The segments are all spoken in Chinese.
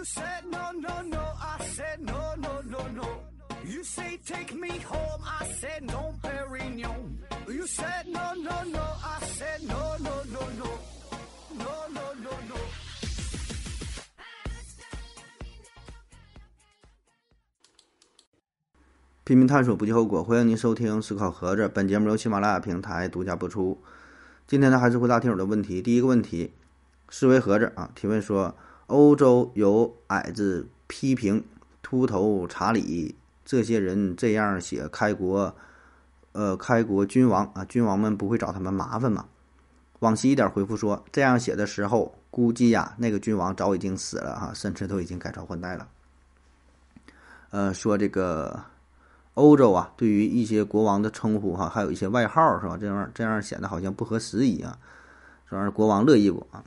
You said no, no, no, I said no, no, no, no. You say take me home, I said no, Perignon. You said no, no, no, I said no, no, no, no. No, no, no, no. 拼命探索不计后果，欢迎您收听《思考盒子》。本节目由喜马拉雅平台独家播出。今天呢，还是回答听友的问题。第一个问题，思维盒子啊，提问说：欧洲有矮子批评秃头查理这些人这样写开国，呃，开国君王啊，君王们不会找他们麻烦吗？往西一点回复说，这样写的时候，估计呀，那个君王早已经死了哈，甚至都已经改朝换代了。呃，说这个。欧洲啊，对于一些国王的称呼哈，还有一些外号是吧？这样这样显得好像不合时宜啊。说是国王乐意不啊？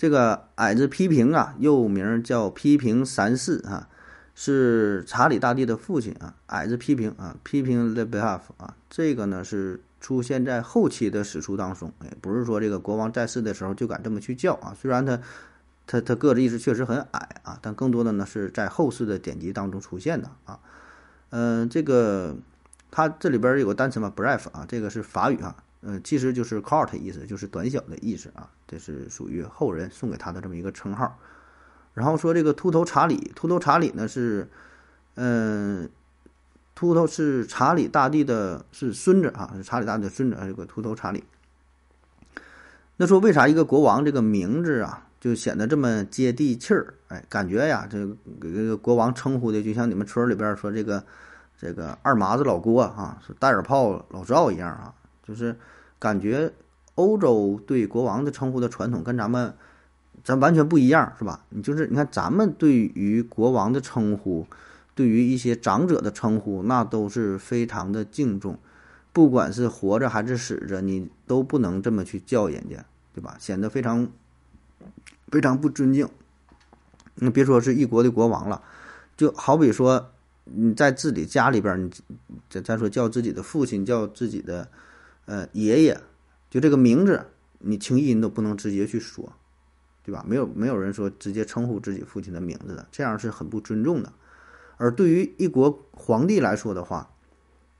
这个矮子批评啊，又名叫批评三世啊，是查理大帝的父亲啊。矮子批评啊，批评 the behalf 啊，这个呢是出现在后期的史书当中，哎，不是说这个国王在世的时候就敢这么去叫啊。虽然他他他个子一直确实很矮啊，但更多的呢是在后世的典籍当中出现的啊。嗯，这个它这里边有个单词嘛，brief 啊，这个是法语啊，嗯，其实就是 short 意思，就是短小的意思啊，这是属于后人送给他的这么一个称号。然后说这个秃头查理，秃头查理呢是，嗯，秃头是查理大帝的是孙子啊，是查理大帝的孙子，这个秃头查理。那说为啥一个国王这个名字啊？就显得这么接地气儿，哎，感觉呀，这个这个国王称呼的，就像你们村里边说这个这个二麻子老郭啊，是戴耳炮老赵一样啊，就是感觉欧洲对国王的称呼的传统跟咱们咱完全不一样，是吧？你就是你看咱们对于国王的称呼，对于一些长者的称呼，那都是非常的敬重，不管是活着还是死着，你都不能这么去叫人家，对吧？显得非常。非常不尊敬，那别说是一国的国王了，就好比说你在自己家里边，你再再说叫自己的父亲，叫自己的呃爷爷，就这个名字，你轻易你都不能直接去说，对吧？没有没有人说直接称呼自己父亲的名字的，这样是很不尊重的。而对于一国皇帝来说的话，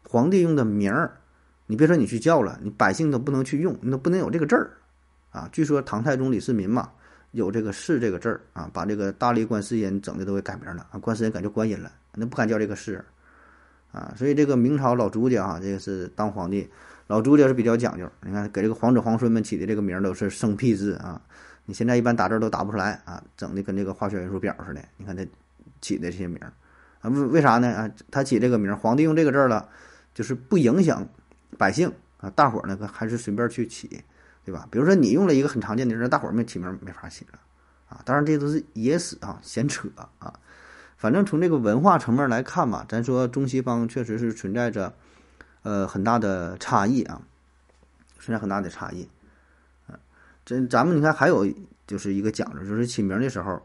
皇帝用的名儿，你别说你去叫了，你百姓都不能去用，你都不能有这个字儿啊。据说唐太宗李世民嘛。有这个“世”这个字儿啊，把这个大力观世音整的都给改名了啊，观世音改叫观音了，那不敢叫这个“世”啊，所以这个明朝老朱家啊，这个是当皇帝，老朱家是比较讲究，你看给这个皇子皇孙们起的这个名都是生僻字啊，你现在一般打字都打不出来啊，整的跟这个化学元素表似的，你看他起的这些名啊，为为啥呢啊？他起这个名，皇帝用这个字儿了，就是不影响百姓啊，大伙儿呢还是随便去起。对吧？比如说你用了一个很常见的名，大伙儿没起名没法起了，啊，当然这都是野史啊，闲扯啊。反正从这个文化层面来看嘛，咱说中西方确实是存在着，呃，很大的差异啊，存在很大的差异。啊，这咱们你看还有就是一个讲究，就是起名的时候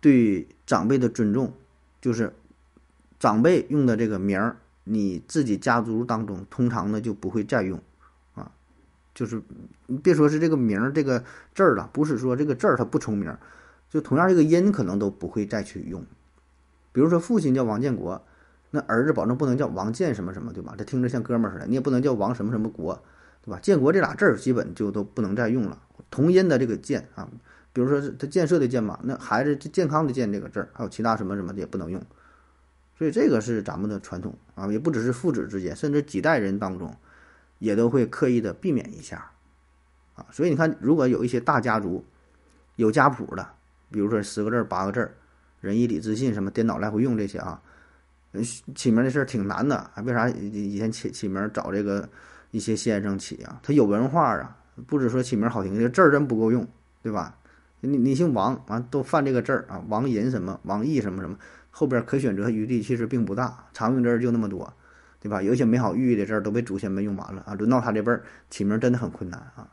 对长辈的尊重，就是长辈用的这个名儿，你自己家族当中通常呢就不会再用啊。就是别说是这个名儿这个字儿了，不是说这个字儿它不重名，就同样这个音可能都不会再去用。比如说父亲叫王建国，那儿子保证不能叫王建什么什么，对吧？这听着像哥们儿似的。你也不能叫王什么什么国，对吧？建国这俩字儿基本就都不能再用了。同音的这个建啊，比如说是他建设的建嘛，那孩子健康的健这个字儿，还有其他什么什么的也不能用。所以这个是咱们的传统啊，也不只是父子之间，甚至几代人当中。也都会刻意的避免一下，啊，所以你看，如果有一些大家族，有家谱的，比如说十个字儿、八个字儿，仁义礼智信什么颠倒来回用这些啊，起名的事儿挺难的。为啥以前起起名找这个一些先生起啊？他有文化啊，不止说起名好听，这字儿真不够用，对吧？你你姓王，完都犯这个字儿啊，王银什么，王毅什么什么，后边可选择余地其实并不大，常用字儿就那么多。对吧？有一些美好寓意的字儿都被祖先们用完了啊，轮到他这辈儿起名真的很困难啊。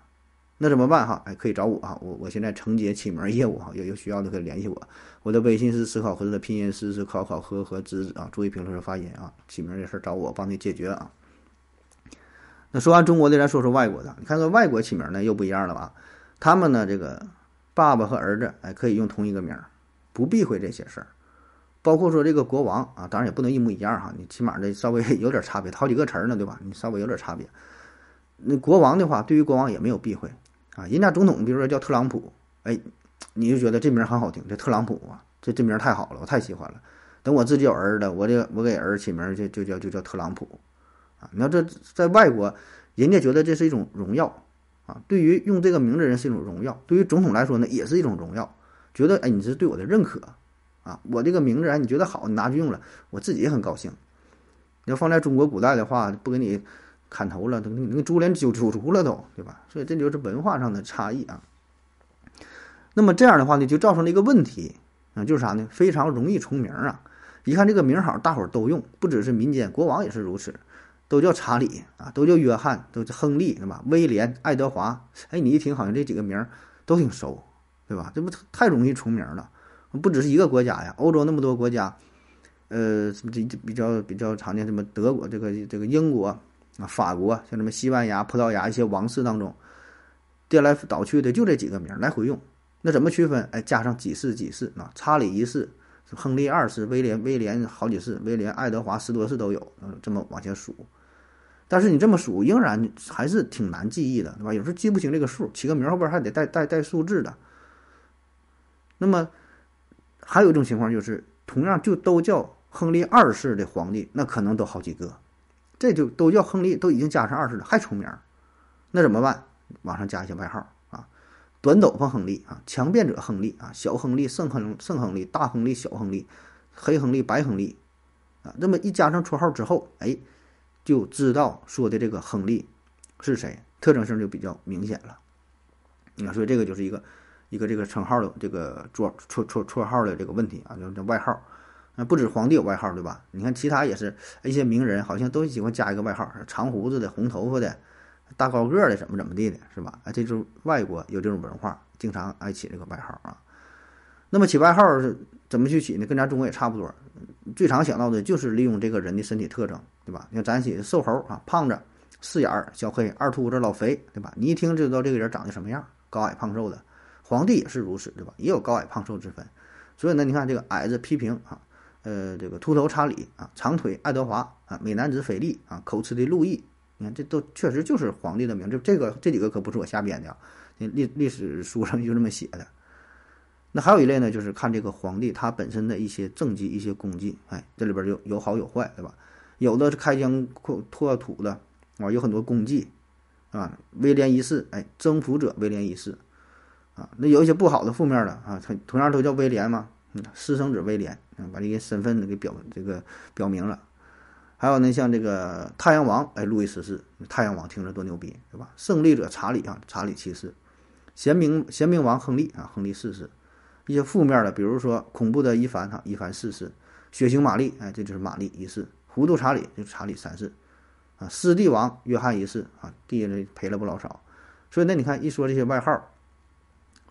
那怎么办哈？哎，可以找我啊，我我现在承接起名业务哈，有有需要的可以联系我。我的微信是思考盒子的拼音思思考考和和子子啊，注意评论和发音啊。起名这事儿找我帮你解决啊。那说完中国的，咱说说外国的。你看看外国起名呢又不一样了吧？他们呢这个爸爸和儿子哎可以用同一个名儿，不避讳这些事儿。包括说这个国王啊，当然也不能一模一样哈，你起码得稍微有点差别，好几个词儿呢，对吧？你稍微有点差别。那国王的话，对于国王也没有避讳啊。人家总统，比如说叫特朗普，哎，你就觉得这名很好听，这特朗普啊，这这名太好了，我太喜欢了。等我自己有儿子，我这我给儿子起名就就叫就叫特朗普啊。你要这在外国，人家觉得这是一种荣耀啊。对于用这个名字人是一种荣耀，对于总统来说呢，也是一种荣耀，觉得哎，你是对我的认可。啊，我这个名字哎，你觉得好，你拿去用了，我自己也很高兴。你要放在中国古代的话，不给你砍头了，都那个株连九九族了都，对吧？所以这就是文化上的差异啊。那么这样的话呢，就造成了一个问题啊，就是啥呢？非常容易重名啊。一看这个名好，大伙儿都用，不只是民间，国王也是如此，都叫查理啊，都叫约翰，都叫亨利，对吧？威廉、爱德华，哎，你一听好像这几个名都挺熟，对吧？这不太容易重名了。不只是一个国家呀，欧洲那么多国家，呃，什么这比较比较常见，什么德国这个这个英国啊，法国像什么西班牙、葡萄牙一些王室当中，颠来倒去的就这几个名来回用。那怎么区分？哎，加上几世几世啊，查理一世、亨利二世、威廉威廉好几世、威廉爱德华十多世都有，嗯，这么往前数。但是你这么数，仍然还是挺难记忆的，对吧？有时候记不清这个数，起个名后边还得带带带数字的。那么。还有一种情况就是，同样就都叫亨利二世的皇帝，那可能都好几个，这就都叫亨利，都已经加上二世了，还重名，那怎么办？往上加一些外号啊，短斗篷亨利啊，强辩者亨利啊，小亨利、圣亨圣亨利、大亨利、小亨利、黑亨利、白亨利啊，那么一加上绰号之后，哎，就知道说的这个亨利是谁，特征性就比较明显了。啊，所以这个就是一个。一个这个称号的这个绰绰绰绰号的这个问题啊，叫叫外号，那不止皇帝有外号对吧？你看其他也是一些名人，好像都喜欢加一个外号，长胡子的、红头发的、大高个的，怎么怎么地的，是吧？哎，这就是外国有这种文化，经常爱起这个外号啊。那么起外号是怎么去起呢？跟咱中国也差不多，最常想到的就是利用这个人的身体特征，对吧？像咱起瘦猴啊、胖子、四眼儿、小黑、二秃子、老肥，对吧？你一听就知道这个人长得什么样，高矮胖瘦的。皇帝也是如此，对吧？也有高矮胖瘦之分，所以呢，你看这个矮子批评啊，呃，这个秃头查理啊，长腿爱德华啊，美男子菲利啊，口吃的路易，你看这都确实就是皇帝的名，这这个这几个可不是我瞎编的，啊历历史书上就这么写的。那还有一类呢，就是看这个皇帝他本身的一些政绩、一些功绩，哎，这里边有有好有坏，对吧？有的是开疆扩拓土的啊，有很多功绩啊，威廉一世，哎，征服者威廉一世。啊，那有一些不好的负面的啊，他同样都叫威廉嘛，嗯，私生子威廉，啊，把这些身份给表这个表明了。还有呢，像这个太阳王，哎，路易十四，太阳王听着多牛逼，对吧？胜利者查理啊，查理七世，贤明贤明王亨利啊，亨利四世。一些负面的，比如说恐怖的伊凡哈，伊凡四世，血腥玛丽，哎，这就是玛丽一世，糊涂查理就是查理三世，啊，失帝王约翰一世啊，地呢赔了不老少。所以那你看一说这些外号。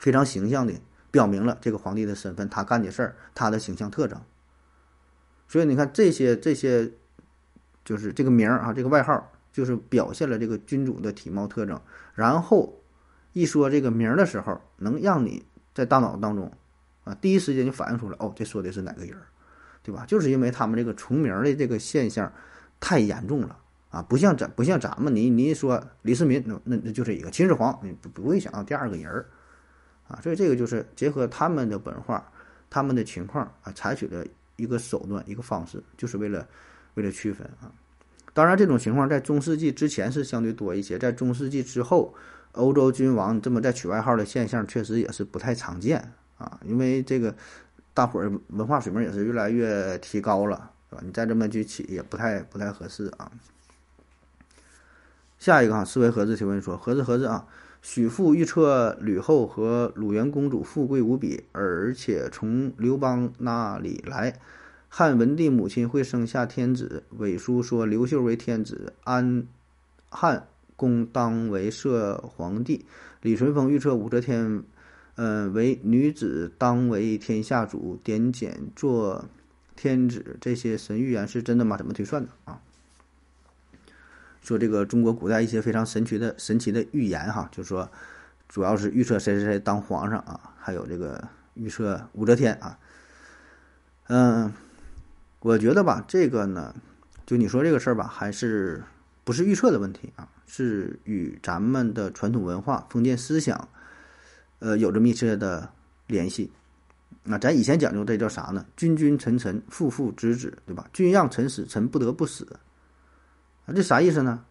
非常形象的表明了这个皇帝的身份，他干的事儿，他的形象特征。所以你看这些这些，就是这个名儿啊，这个外号，就是表现了这个君主的体貌特征。然后一说这个名儿的时候，能让你在大脑当中啊，第一时间就反映出来，哦，这说的是哪个人儿，对吧？就是因为他们这个重名的这个现象太严重了啊，不像咱不像咱们，你你一说李世民，那那那就是一个秦始皇，你不不会想到第二个人儿。啊，所以这个就是结合他们的文化、他们的情况啊，采取的一个手段、一个方式，就是为了为了区分啊。当然，这种情况在中世纪之前是相对多一些，在中世纪之后，欧洲君王这么在取外号的现象确实也是不太常见啊。因为这个大伙儿文化水平也是越来越提高了，是吧？你再这么去起也不太不太合适啊。下一个啊，思维盒子提问说：盒子盒子啊。许父预测吕后和鲁元公主富贵无比，而且从刘邦那里来。汉文帝母亲会生下天子，伪书说刘秀为天子，安汉公当为摄皇帝。李淳风预测武则天，呃，为女子当为天下主，点检做天子。这些神预言是真的吗？怎么推算的啊？说这个中国古代一些非常神奇的神奇的预言哈，就是说，主要是预测谁谁谁当皇上啊，还有这个预测武则天啊。嗯，我觉得吧，这个呢，就你说这个事儿吧，还是不是预测的问题啊？是与咱们的传统文化、封建思想，呃，有着密切的联系。那咱以前讲究这叫啥呢？君君臣臣，父父子子，对吧？君让臣死，臣不得不死。这啥意思呢？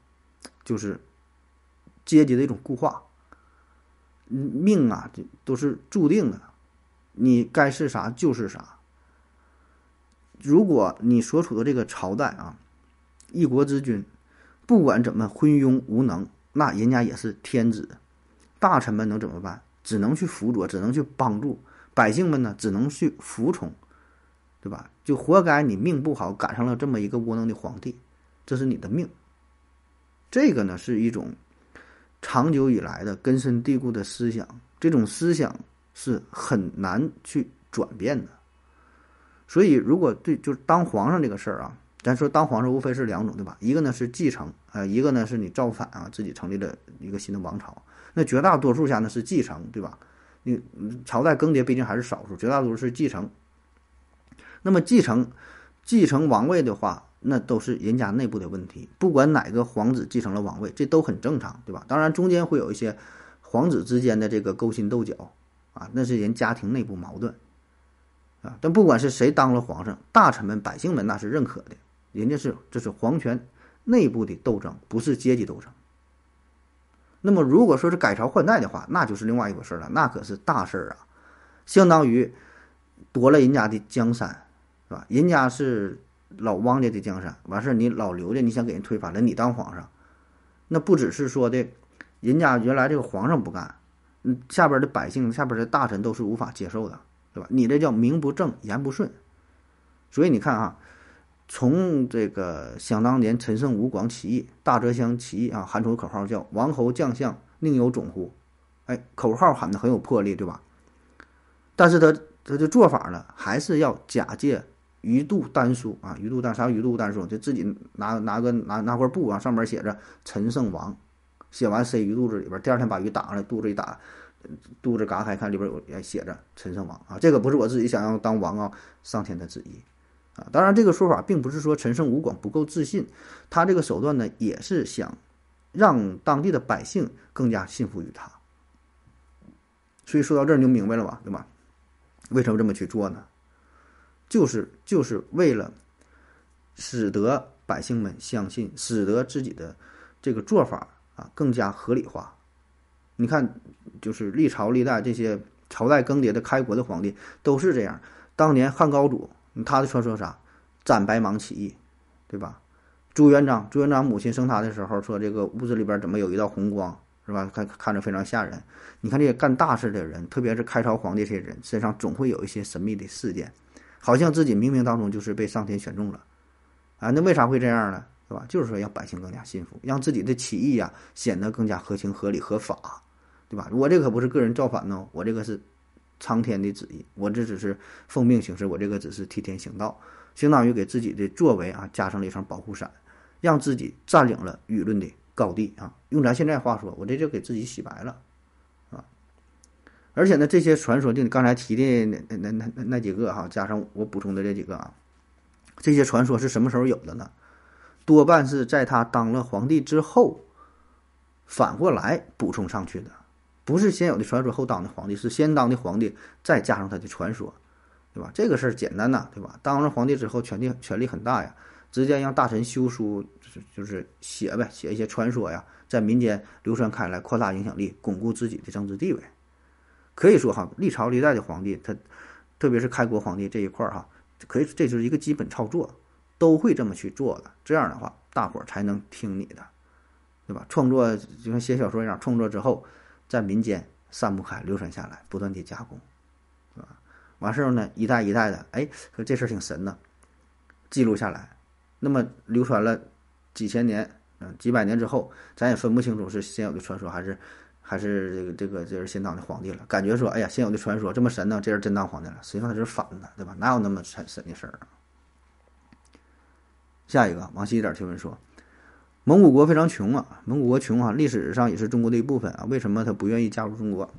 就是阶级的一种固化。命啊，这都是注定的，你该是啥就是啥。如果你所处的这个朝代啊，一国之君，不管怎么昏庸无能，那人家也是天子，大臣们能怎么办？只能去辅佐，只能去帮助百姓们呢，只能去服从，对吧？就活该你命不好，赶上了这么一个窝囊的皇帝，这是你的命。这个呢，是一种长久以来的根深蒂固的思想，这种思想是很难去转变的。所以，如果对就是当皇上这个事儿啊，咱说当皇上无非是两种，对吧？一个呢是继承，呃，一个呢是你造反啊，自己成立了一个新的王朝。那绝大多数下呢是继承，对吧？你朝代更迭毕竟还是少数，绝大多数是继承。那么继承继承王位的话，那都是人家内部的问题。不管哪个皇子继承了王位，这都很正常，对吧？当然中间会有一些皇子之间的这个勾心斗角啊，那是人家庭内部矛盾。啊！但不管是谁当了皇上，大臣们、百姓们那是认可的，人家是这是皇权内部的斗争，不是阶级斗争。那么如果说是改朝换代的话，那就是另外一回事了，那可是大事儿啊，相当于夺了人家的江山，是吧？人家是老汪家的江山，完事儿你老刘家你想给人推翻了，你当皇上，那不只是说的，人家原来这个皇上不干，嗯，下边的百姓、下边的大臣都是无法接受的。对吧？你这叫名不正言不顺，所以你看啊，从这个想当年陈胜吴广起义、大泽乡起义啊，喊出口号叫“王侯将相宁有种乎”，哎，口号喊的很有魄力，对吧？但是他他的做法呢，还是要假借鱼肚丹书啊，鱼肚丹啥鱼肚丹书？就自己拿拿个拿拿块布啊，上面写着“陈胜王”，写完塞鱼肚子里边，第二天把鱼打上来，肚子一打。肚子嘎开，看里边有也写着“陈胜王”啊，这个不是我自己想要当王啊，上天的旨意啊。当然，这个说法并不是说陈胜吴广不够自信，他这个手段呢，也是想让当地的百姓更加信服于他。所以说到这儿你就明白了吧，对吧？为什么这么去做呢？就是就是为了使得百姓们相信，使得自己的这个做法啊更加合理化。你看，就是历朝历代这些朝代更迭的开国的皇帝都是这样。当年汉高祖，他的传说啥？斩白芒起义，对吧？朱元璋，朱元璋母亲生他的时候说，这个屋子里边怎么有一道红光，是吧？看看着非常吓人。你看这些干大事的人，特别是开朝皇帝这些人，身上总会有一些神秘的事件，好像自己冥冥当中就是被上天选中了。啊，那为啥会这样呢？对吧？就是说让百姓更加信服，让自己的起义呀显得更加合情合理合法。对吧？我这可不是个人造反呢，我这个是苍天的旨意，我这只是奉命行事，我这个只是替天行道，相当于给自己的作为啊加上了一层保护伞，让自己占领了舆论的高地啊。用咱现在话说，我这就给自己洗白了。而且呢，这些传说就你刚才提的那那那那那几个哈，加上我补充的这几个啊，这些传说是什么时候有的呢？多半是在他当了皇帝之后，反过来补充上去的。不是先有的传说后当的皇帝，是先当的皇帝再加上他的传说，对吧？这个事儿简单呐，对吧？当上皇帝之后，权力权力很大呀，直接让大臣修书，就是就是写呗，写一些传说呀，在民间流传开来，扩大影响力，巩固自己的政治地位。可以说哈，历朝历代的皇帝，他特别是开国皇帝这一块儿哈，可以这就是一个基本操作，都会这么去做的。这样的话，大伙儿才能听你的，对吧？创作就像写小说一样，创作之后。在民间散不开，流传下来，不断的加工，是吧？完事儿呢，一代一代的，哎，说这事儿挺神的，记录下来，那么流传了几千年，嗯，几百年之后，咱也分不清楚是先有的传说，还是还是这个这个这是先当的皇帝了。感觉说，哎呀，现有的传说这么神呢，这人真当皇帝了，实际上他是反的，对吧？哪有那么神神的事儿啊？下一个，往西一点提问说。蒙古国非常穷啊，蒙古国穷啊，历史上也是中国的一部分啊。为什么他不愿意加入中国？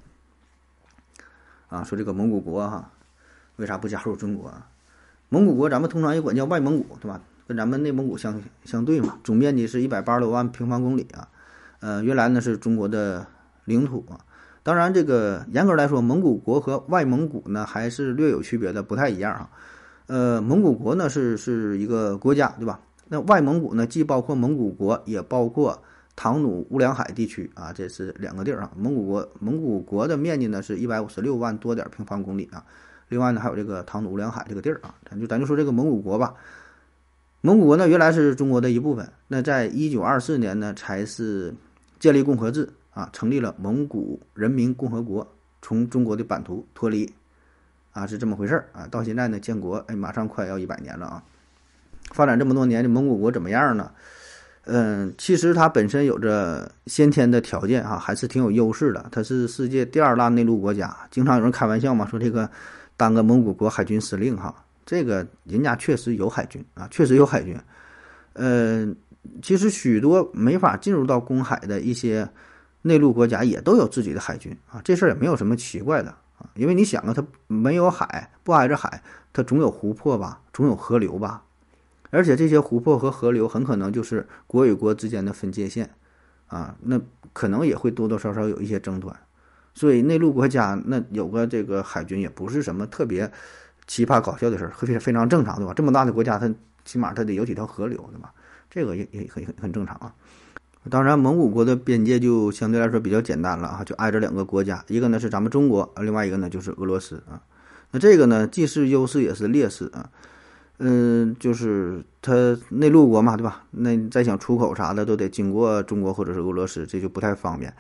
啊，说这个蒙古国哈，为啥不加入中国？啊蒙古国咱们通常也管叫外蒙古，对吧？跟咱们内蒙古相相对嘛，总面积是一百八十多万平方公里啊，呃，原来呢是中国的领土啊。当然，这个严格来说，蒙古国和外蒙古呢还是略有区别的，不太一样啊。呃，蒙古国呢是是一个国家，对吧？那外蒙古呢，既包括蒙古国，也包括唐努乌梁海地区啊，这是两个地儿啊。蒙古国蒙古国的面积呢是一百五十六万多点平方公里啊。另外呢，还有这个唐努乌梁海这个地儿啊，咱就咱就说这个蒙古国吧。蒙古国呢原来是中国的一部分，那在一九二四年呢才是建立共和制啊，成立了蒙古人民共和国，从中国的版图脱离。啊，是这么回事儿啊！到现在呢，建国哎，马上快要一百年了啊！发展这么多年的蒙古国怎么样呢？嗯，其实它本身有着先天的条件啊，还是挺有优势的。它是世界第二大内陆国家，经常有人开玩笑嘛，说这个当个蒙古国海军司令哈，这个人家确实有海军啊，确实有海军。嗯，其实许多没法进入到公海的一些内陆国家也都有自己的海军啊，这事儿也没有什么奇怪的。啊，因为你想啊，它没有海，不挨着海，它总有湖泊吧，总有河流吧，而且这些湖泊和河流很可能就是国与国之间的分界线，啊，那可能也会多多少少有一些争端，所以内陆国家那有个这个海军也不是什么特别奇葩搞笑的事儿，非非常正常，对吧？这么大的国家，它起码它得有几条河流，对吧？这个也也很很很正常啊。当然，蒙古国的边界就相对来说比较简单了啊，就挨着两个国家，一个呢是咱们中国，另外一个呢就是俄罗斯啊。那这个呢既是优势也是劣势啊。嗯，就是它内陆国嘛，对吧？那再想出口啥的都得经过中国或者是俄罗斯，这就不太方便。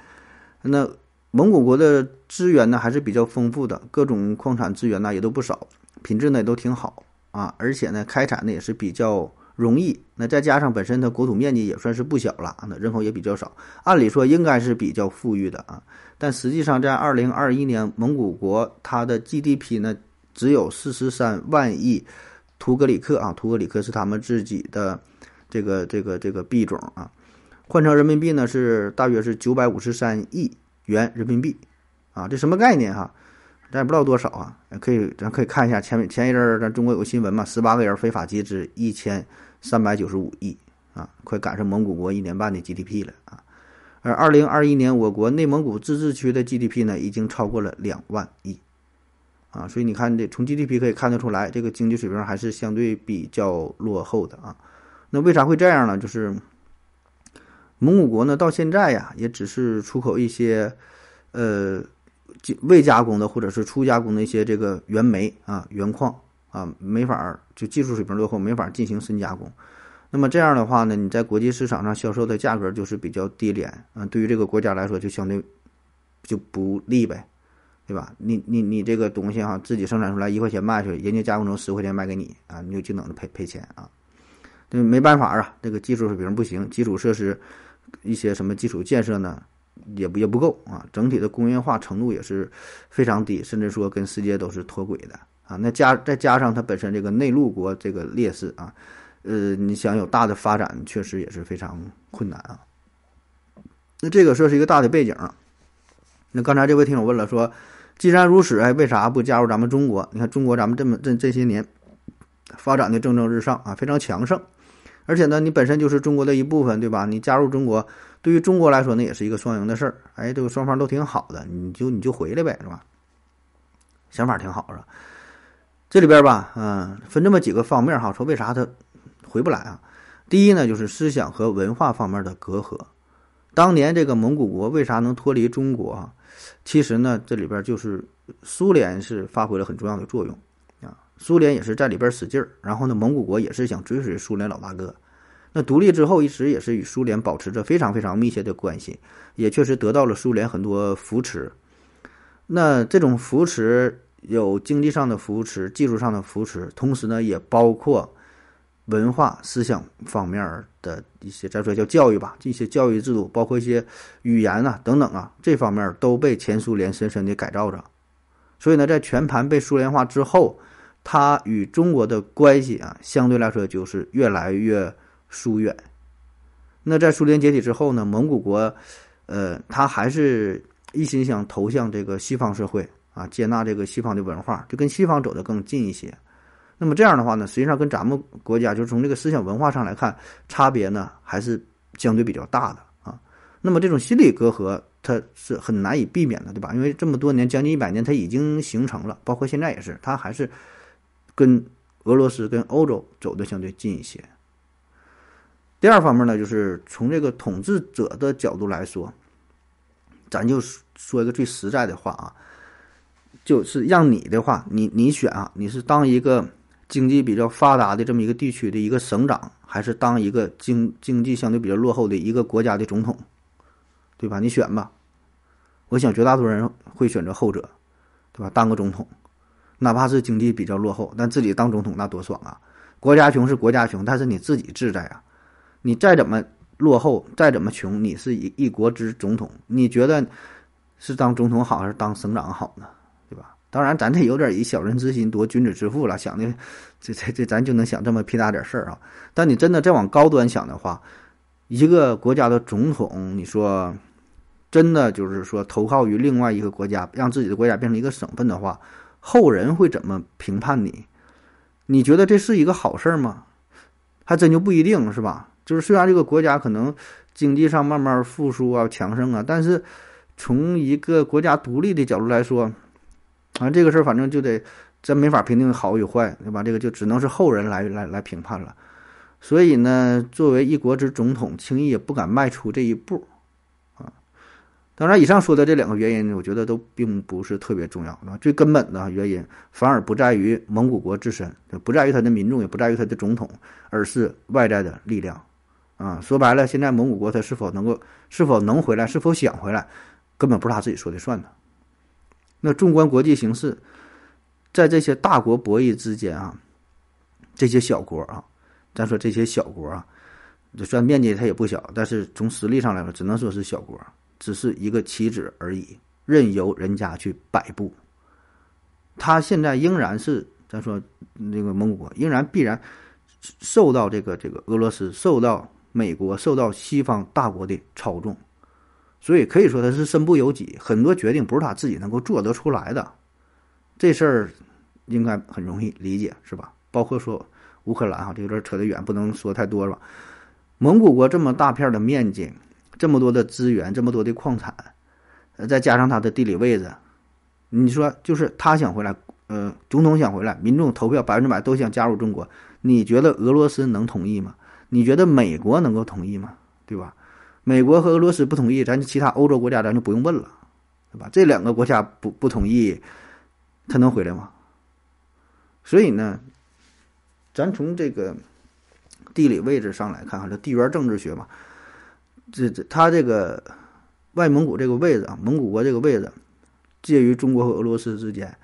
那蒙古国的资源呢还是比较丰富的，各种矿产资源呢也都不少，品质呢也都挺好啊，而且呢开采呢也是比较。容易，那再加上本身它国土面积也算是不小了，那人口也比较少，按理说应该是比较富裕的啊。但实际上，在二零二一年，蒙古国它的 GDP 呢只有四十三万亿图格里克啊，图格里克是他们自己的这个这个这个币种啊，换成人民币呢是大约是九百五十三亿元人民币啊，这什么概念哈？咱也不知道多少啊，可以咱可以看一下前前一阵儿咱中国有个新闻嘛，十八个人非法集资一千。三百九十五亿啊，快赶上蒙古国一年半的 GDP 了啊！而二零二一年，我国内蒙古自治区的 GDP 呢，已经超过了两万亿啊！所以你看，这从 GDP 可以看得出来，这个经济水平还是相对比较落后的啊。那为啥会这样呢？就是蒙古国呢，到现在呀，也只是出口一些呃未加工的或者是初加工的一些这个原煤啊、原矿。啊，没法就技术水平落后，没法进行深加工。那么这样的话呢，你在国际市场上销售的价格就是比较低廉啊。对于这个国家来说，就相对就不利呗，对吧？你你你这个东西哈，自己生产出来一块钱卖出去，人家加工成十块钱卖给你啊，你就净等着赔赔钱啊。那没办法啊，这个技术水平不行，基础设施一些什么基础建设呢，也不也不够啊。整体的工业化程度也是非常低，甚至说跟世界都是脱轨的。啊，那加再加上它本身这个内陆国这个劣势啊，呃，你想有大的发展，确实也是非常困难啊。那这个说是一个大的背景。那刚才这位听友问了，说既然如此，哎，为啥不加入咱们中国？你看中国咱们这么这这些年发展的蒸蒸日上啊，非常强盛，而且呢，你本身就是中国的一部分，对吧？你加入中国，对于中国来说呢，也是一个双赢的事儿。哎，这个双方都挺好的，你就你就回来呗，是吧？想法挺好，是吧？这里边吧，嗯，分这么几个方面哈，说为啥他回不来啊？第一呢，就是思想和文化方面的隔阂。当年这个蒙古国为啥能脱离中国啊？其实呢，这里边就是苏联是发挥了很重要的作用啊。苏联也是在里边使劲儿，然后呢，蒙古国也是想追随苏联老大哥。那独立之后，一直也是与苏联保持着非常非常密切的关系，也确实得到了苏联很多扶持。那这种扶持。有经济上的扶持，技术上的扶持，同时呢，也包括文化思想方面的一些，再说叫教育吧，这些教育制度，包括一些语言啊等等啊，这方面都被前苏联深深的改造着。所以呢，在全盘被苏联化之后，它与中国的关系啊，相对来说就是越来越疏远。那在苏联解体之后呢，蒙古国，呃，他还是一心想投向这个西方社会。啊，接纳这个西方的文化，就跟西方走得更近一些。那么这样的话呢，实际上跟咱们国家就是从这个思想文化上来看，差别呢还是相对比较大的啊。那么这种心理隔阂，它是很难以避免的，对吧？因为这么多年，将近一百年，它已经形成了，包括现在也是，它还是跟俄罗斯、跟欧洲走的相对近一些。第二方面呢，就是从这个统治者的角度来说，咱就说一个最实在的话啊，就是让你的话，你你选啊，你是当一个。经济比较发达的这么一个地区的一个省长，还是当一个经经济相对比较落后的一个国家的总统，对吧？你选吧。我想绝大多数人会选择后者，对吧？当个总统，哪怕是经济比较落后，但自己当总统那多爽啊！国家穷是国家穷，但是你自己自在啊。你再怎么落后，再怎么穷，你是一一国之总统，你觉得是当总统好还是当省长好呢？当然，咱这有点以小人之心夺君子之腹了，想的这这这，咱就能想这么屁大点事儿啊！但你真的再往高端想的话，一个国家的总统，你说真的就是说投靠于另外一个国家，让自己的国家变成一个省份的话，后人会怎么评判你？你觉得这是一个好事儿吗？还真就不一定是吧？就是虽然这个国家可能经济上慢慢复苏啊、强盛啊，但是从一个国家独立的角度来说。啊，这个事儿反正就得真没法评定好与坏，对吧？这个就只能是后人来来来评判了。所以呢，作为一国之总统，轻易也不敢迈出这一步啊。当然，以上说的这两个原因，我觉得都并不是特别重要啊。最根本的原因，反而不在于蒙古国自身，不在于他的民众，也不在于他的总统，而是外在的力量啊。说白了，现在蒙古国他是否能够、是否能回来、是否想回来，根本不是他自己说的算的。那纵观国际形势，在这些大国博弈之间啊，这些小国啊，咱说这些小国啊，就算面积它也不小，但是从实力上来说，只能说是小国，只是一个棋子而已，任由人家去摆布。他现在仍然是咱说那个蒙古国，仍然必然受到这个这个俄罗斯、受到美国、受到西方大国的操纵。所以可以说他是身不由己，很多决定不是他自己能够做得出来的。这事儿应该很容易理解，是吧？包括说乌克兰哈，这有点扯得远，不能说太多了。蒙古国这么大片的面积，这么多的资源，这么多的矿产，再加上它的地理位置，你说就是他想回来，呃，总统想回来，民众投票百分之百都想加入中国，你觉得俄罗斯能同意吗？你觉得美国能够同意吗？对吧？美国和俄罗斯不同意，咱其他欧洲国家咱就不用问了，对吧？这两个国家不不同意，他能回来吗？所以呢，咱从这个地理位置上来看，哈，这地缘政治学嘛，这这他这个外蒙古这个位置啊，蒙古国这个位置介于中国和俄罗斯之间，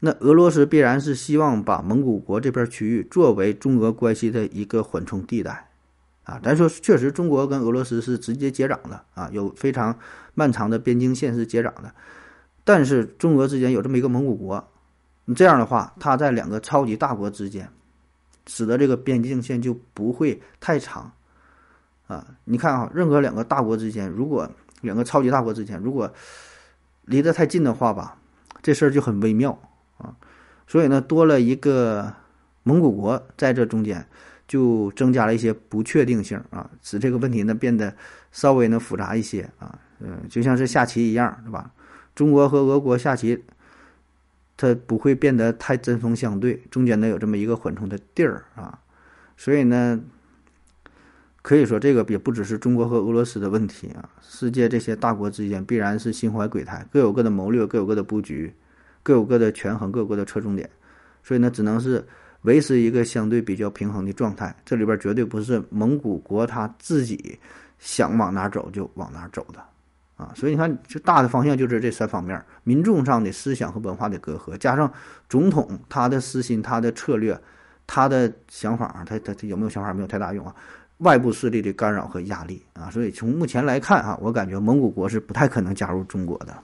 那俄罗斯必然是希望把蒙古国这片区域作为中俄关系的一个缓冲地带。啊，咱说确实，中国跟俄罗斯是直接接壤的啊，有非常漫长的边境线是接壤的。但是中俄之间有这么一个蒙古国，你这样的话，它在两个超级大国之间，使得这个边境线就不会太长。啊，你看啊，任何两个大国之间，如果两个超级大国之间如果离得太近的话吧，这事儿就很微妙啊。所以呢，多了一个蒙古国在这中间。就增加了一些不确定性啊，使这个问题呢变得稍微呢复杂一些啊，嗯，就像是下棋一样，是吧？中国和俄国下棋，它不会变得太针锋相对，中间呢有这么一个缓冲的地儿啊，所以呢，可以说这个也不只是中国和俄罗斯的问题啊，世界这些大国之间必然是心怀鬼胎，各有各的谋略，各有各的布局，各有各的权衡，各有各的侧重点，所以呢，只能是。维持一个相对比较平衡的状态，这里边绝对不是蒙古国他自己想往哪走就往哪走的，啊，所以你看，就大的方向就是这三方面：民众上的思想和文化的隔阂，加上总统他的私心、他的策略、他的想法，他他他有没有想法没有太大用啊？外部势力的干扰和压力啊，所以从目前来看啊，我感觉蒙古国是不太可能加入中国的。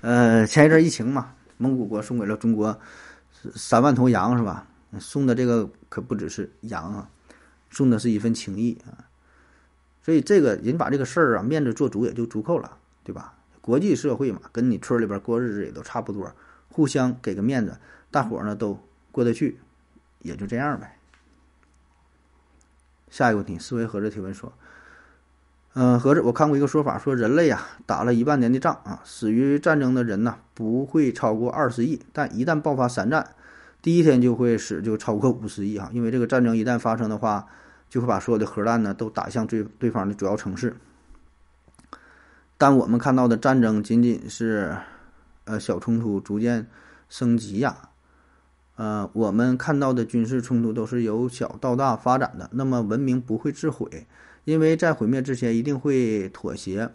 呃，前一阵疫情嘛，蒙古国送给了中国。三万头羊是吧？送的这个可不只是羊啊，送的是一份情谊啊。所以这个人把这个事儿啊面子做足也就足够了，对吧？国际社会嘛，跟你村里边过日子也都差不多，互相给个面子，大伙儿呢都过得去，也就这样呗。下一个问题，思维盒子提问说：“嗯，合着，我看过一个说法，说人类啊打了一万年的仗啊，死于战争的人呢不会超过二十亿，但一旦爆发三战，第一天就会死就超过五十亿啊，因为这个战争一旦发生的话，就会把所有的核弹呢都打向对对方的主要城市。但我们看到的战争仅仅是，呃，小冲突逐渐升级呀。”呃，我们看到的军事冲突都是由小到大发展的。那么文明不会自毁，因为在毁灭之前一定会妥协。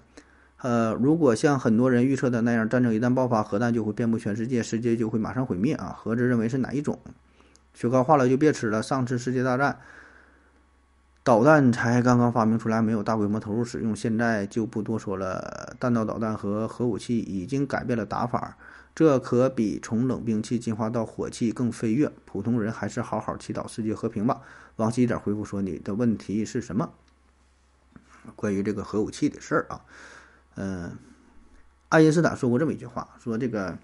呃，如果像很多人预测的那样，战争一旦爆发，核弹就会遍布全世界，世界就会马上毁灭啊。盒子认为是哪一种？雪糕化了就别吃了。上次世界大战，导弹才刚刚发明出来，没有大规模投入使用，现在就不多说了。弹道导弹和核武器已经改变了打法。这可比从冷兵器进化到火器更飞跃。普通人还是好好祈祷世界和平吧。王西点回复说：“你的问题是什么？关于这个核武器的事儿啊？嗯，爱因斯坦说过这么一句话，说这个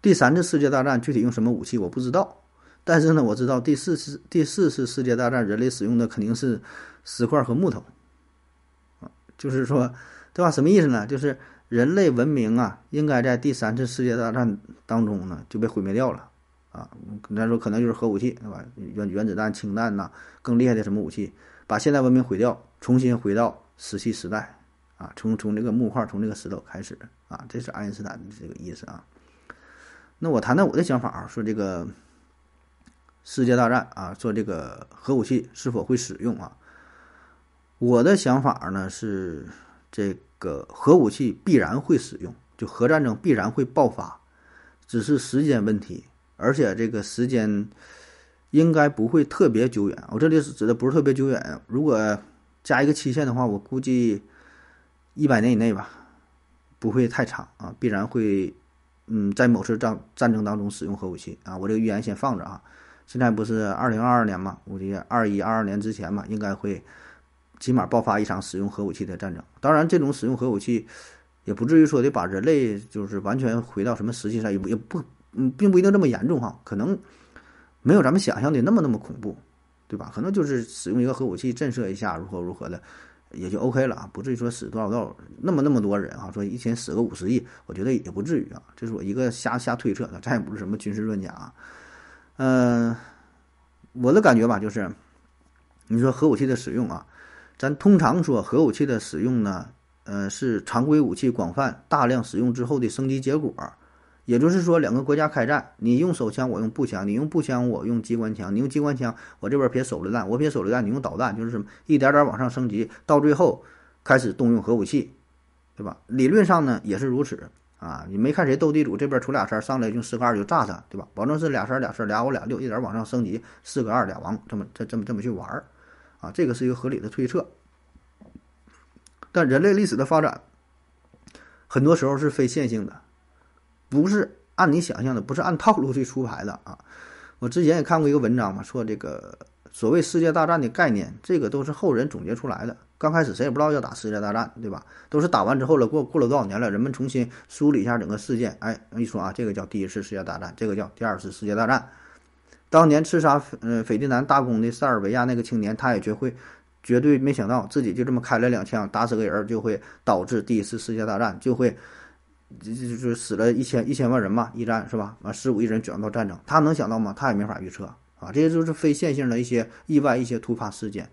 第三次世界大战具体用什么武器我不知道，但是呢，我知道第四次第四次世界大战人类使用的肯定是石块和木头啊。就是说，对吧什么意思呢？就是。”人类文明啊，应该在第三次世界大战当中呢就被毁灭掉了，啊，咱说可能就是核武器，对吧？原原子弹、氢弹呐，更厉害的什么武器，把现代文明毁掉，重新回到石器时代，啊，从从这个木块、从这个石头开始，啊，这是爱因斯坦的这个意思啊。那我谈谈我的想法啊，说这个世界大战啊，说这个核武器是否会使用啊？我的想法呢是这。个核武器必然会使用，就核战争必然会爆发，只是时间问题，而且这个时间应该不会特别久远。我这里指的不是特别久远，如果加一个期限的话，我估计一百年以内吧，不会太长啊，必然会嗯在某次战战争当中使用核武器啊。我这个预言先放着啊，现在不是二零二二年嘛，估计二一二二年之前嘛，应该会。起码爆发一场使用核武器的战争，当然，这种使用核武器也不至于说得把人类就是完全回到什么石器上，也不也不，嗯，并不一定这么严重哈，可能没有咱们想象的那么那么恐怖，对吧？可能就是使用一个核武器震慑一下，如何如何的，也就 OK 了啊，不至于说死多少多少那么那么多人啊，说一天死个五十亿，我觉得也不至于啊，这是我一个瞎瞎推测的，咱也不是什么军事专家啊，嗯，我的感觉吧，就是你说核武器的使用啊。咱通常说核武器的使用呢，呃，是常规武器广泛大量使用之后的升级结果。也就是说，两个国家开战，你用手枪，我用步枪；你用步枪，我用机关枪；你用机关枪，我这边撇手榴弹，我撇手榴弹，你用导弹，就是什么一点点往上升级，到最后开始动用核武器，对吧？理论上呢也是如此啊。你没看谁斗地主这边出俩三上来用四个二就炸他，对吧？保证是俩三俩四俩五俩六，一点往上升级，四个二俩王，这么这这么这么去玩儿。啊，这个是一个合理的推测，但人类历史的发展很多时候是非线性的，不是按你想象的，不是按套路去出牌的啊。我之前也看过一个文章嘛，说这个所谓世界大战的概念，这个都是后人总结出来的。刚开始谁也不知道要打世界大战，对吧？都是打完之后了，过过了多少年了，人们重新梳理一下整个事件，哎，一说啊，这个叫第一次世界大战，这个叫第二次世界大战。当年刺杀呃斐迪南大公的塞尔维亚那个青年，他也绝会绝对没想到自己就这么开了两枪打死个人，就会导致第一次世界大战，就会就就就死了一千一千万人嘛，一战是吧？完十五亿人卷入到战争，他能想到吗？他也没法预测啊，这些就是非线性的一些意外、一些突发事件。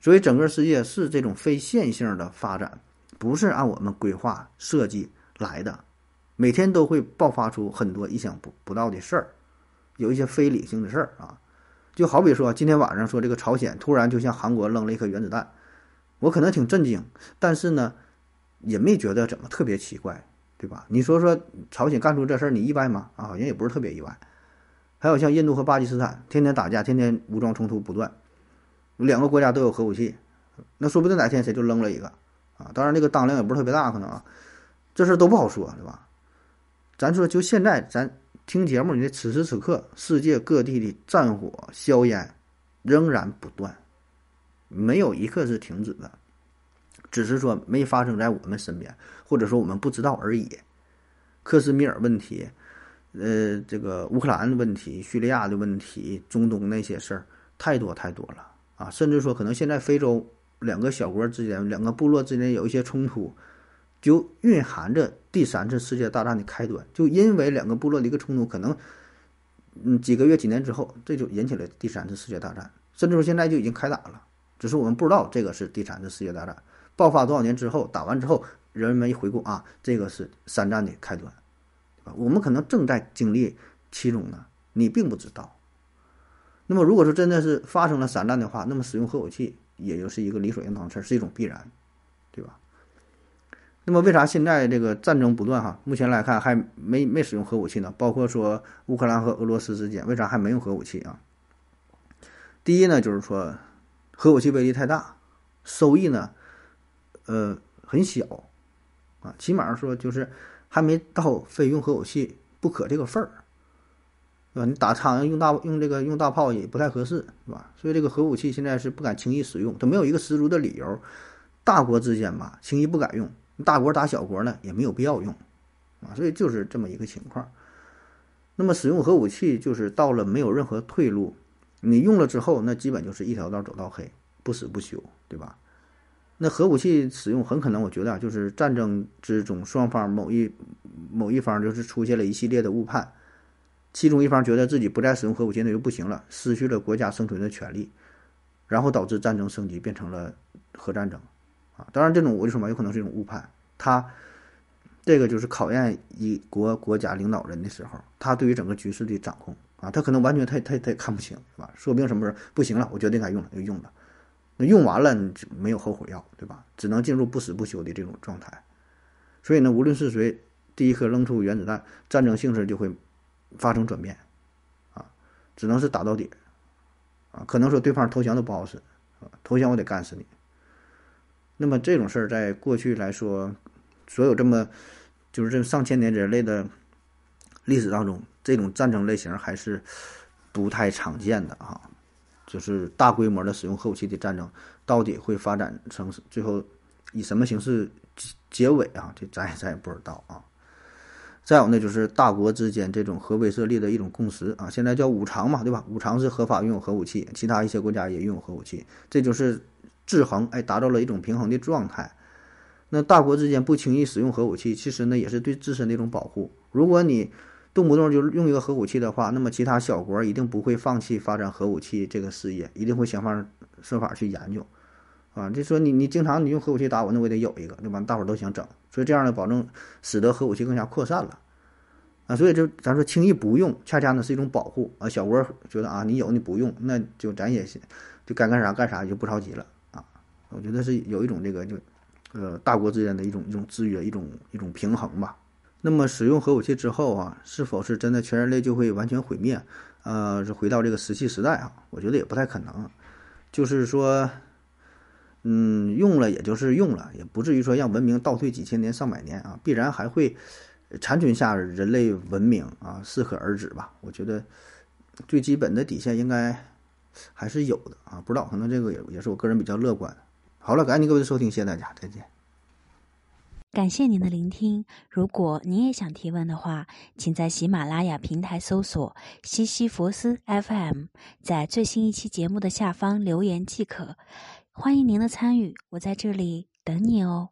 所以整个世界是这种非线性的发展，不是按我们规划设计来的，每天都会爆发出很多意想不不到的事儿。有一些非理性的事儿啊，就好比说今天晚上说这个朝鲜突然就向韩国扔了一颗原子弹，我可能挺震惊，但是呢，也没觉得怎么特别奇怪，对吧？你说说朝鲜干出这事儿，你意外吗？啊，好像也不是特别意外。还有像印度和巴基斯坦，天天打架，天天武装冲突不断，两个国家都有核武器，那说不定哪天谁就扔了一个啊。当然那个当量也不是特别大，可能啊，这事儿都不好说，对吧？咱说就现在咱。听节目，你的此时此刻，世界各地的战火硝烟仍然不断，没有一刻是停止的。只是说没发生在我们身边，或者说我们不知道而已。克什米尔问题，呃，这个乌克兰的问题、叙利亚的问题、中东那些事儿，太多太多了啊！甚至说，可能现在非洲两个小国之间、两个部落之间有一些冲突，就蕴含着第三次世界大战的开端。就因为两个部落的一个冲突，可能嗯几个月、几年之后，这就引起了第三次世界大战。甚至说现在就已经开打了，只是我们不知道这个是第三次世界大战爆发多少年之后，打完之后。人们一回顾啊，这个是三战的开端，对吧？我们可能正在经历其中呢，你并不知道。那么，如果说真的是发生了三战的话，那么使用核武器也就是一个理所应当的事，是一种必然，对吧？那么，为啥现在这个战争不断哈？目前来看还没没使用核武器呢？包括说乌克兰和俄罗斯之间，为啥还没用核武器啊？第一呢，就是说核武器威力太大，收益呢，呃，很小。啊，起码说就是还没到非用核武器不可这个份儿，对吧？你打苍蝇用大用这个用大炮也不太合适，是吧？所以这个核武器现在是不敢轻易使用，它没有一个十足的理由。大国之间吧，轻易不敢用；大国打小国呢，也没有必要用，啊，所以就是这么一个情况。那么使用核武器就是到了没有任何退路，你用了之后，那基本就是一条道走到黑，不死不休，对吧？那核武器使用很可能，我觉得啊，就是战争之中双方某一某一方就是出现了一系列的误判，其中一方觉得自己不再使用核武器那就不行了，失去了国家生存的权利，然后导致战争升级变成了核战争，啊，当然这种我就说嘛，有可能是一种误判，他这个就是考验一国国家领导人的时候，他对于整个局势的掌控啊，他可能完全他他他也看不清，是吧？说不定什么时候不行了，我决定该用了就用了。用完了，就没有后悔药，对吧？只能进入不死不休的这种状态。所以呢，无论是谁第一颗扔出原子弹，战争性质就会发生转变，啊，只能是打到底，啊，可能说对方投降都不好使，啊，投降我得干死你。那么这种事儿在过去来说，所有这么就是这上千年人类的历史当中，这种战争类型还是不太常见的啊。就是大规模的使用核武器的战争，到底会发展成最后以什么形式结尾啊？这咱也咱也不知道啊。再有呢，就是大国之间这种核威慑力的一种共识啊，现在叫五常嘛，对吧？五常是合法拥有核武器，其他一些国家也拥有核武器，这就是制衡，哎，达到了一种平衡的状态。那大国之间不轻易使用核武器，其实呢也是对自身的一种保护。如果你动不动就用一个核武器的话，那么其他小国一定不会放弃发展核武器这个事业，一定会想方设法去研究，啊，就说你你经常你用核武器打我，那我得有一个，对吧？大伙儿都想整，所以这样呢，保证使得核武器更加扩散了，啊，所以就咱说轻易不用，恰恰呢是一种保护啊。小国觉得啊，你有你不用，那就咱也就该干啥干啥，就不着急了啊。我觉得是有一种这个就呃大国之间的一种一种制约，一种一种平衡吧。那么使用核武器之后啊，是否是真的全人类就会完全毁灭？呃，是回到这个石器时代啊？我觉得也不太可能。就是说，嗯，用了也就是用了，也不至于说让文明倒退几千年、上百年啊，必然还会残存下人类文明啊，适可而止吧。我觉得最基本的底线应该还是有的啊，不知道，可能这个也也是我个人比较乐观。好了，感谢您各位的收听，谢谢大家，再见。感谢您的聆听。如果您也想提问的话，请在喜马拉雅平台搜索“西西弗斯 FM”，在最新一期节目的下方留言即可。欢迎您的参与，我在这里等你哦。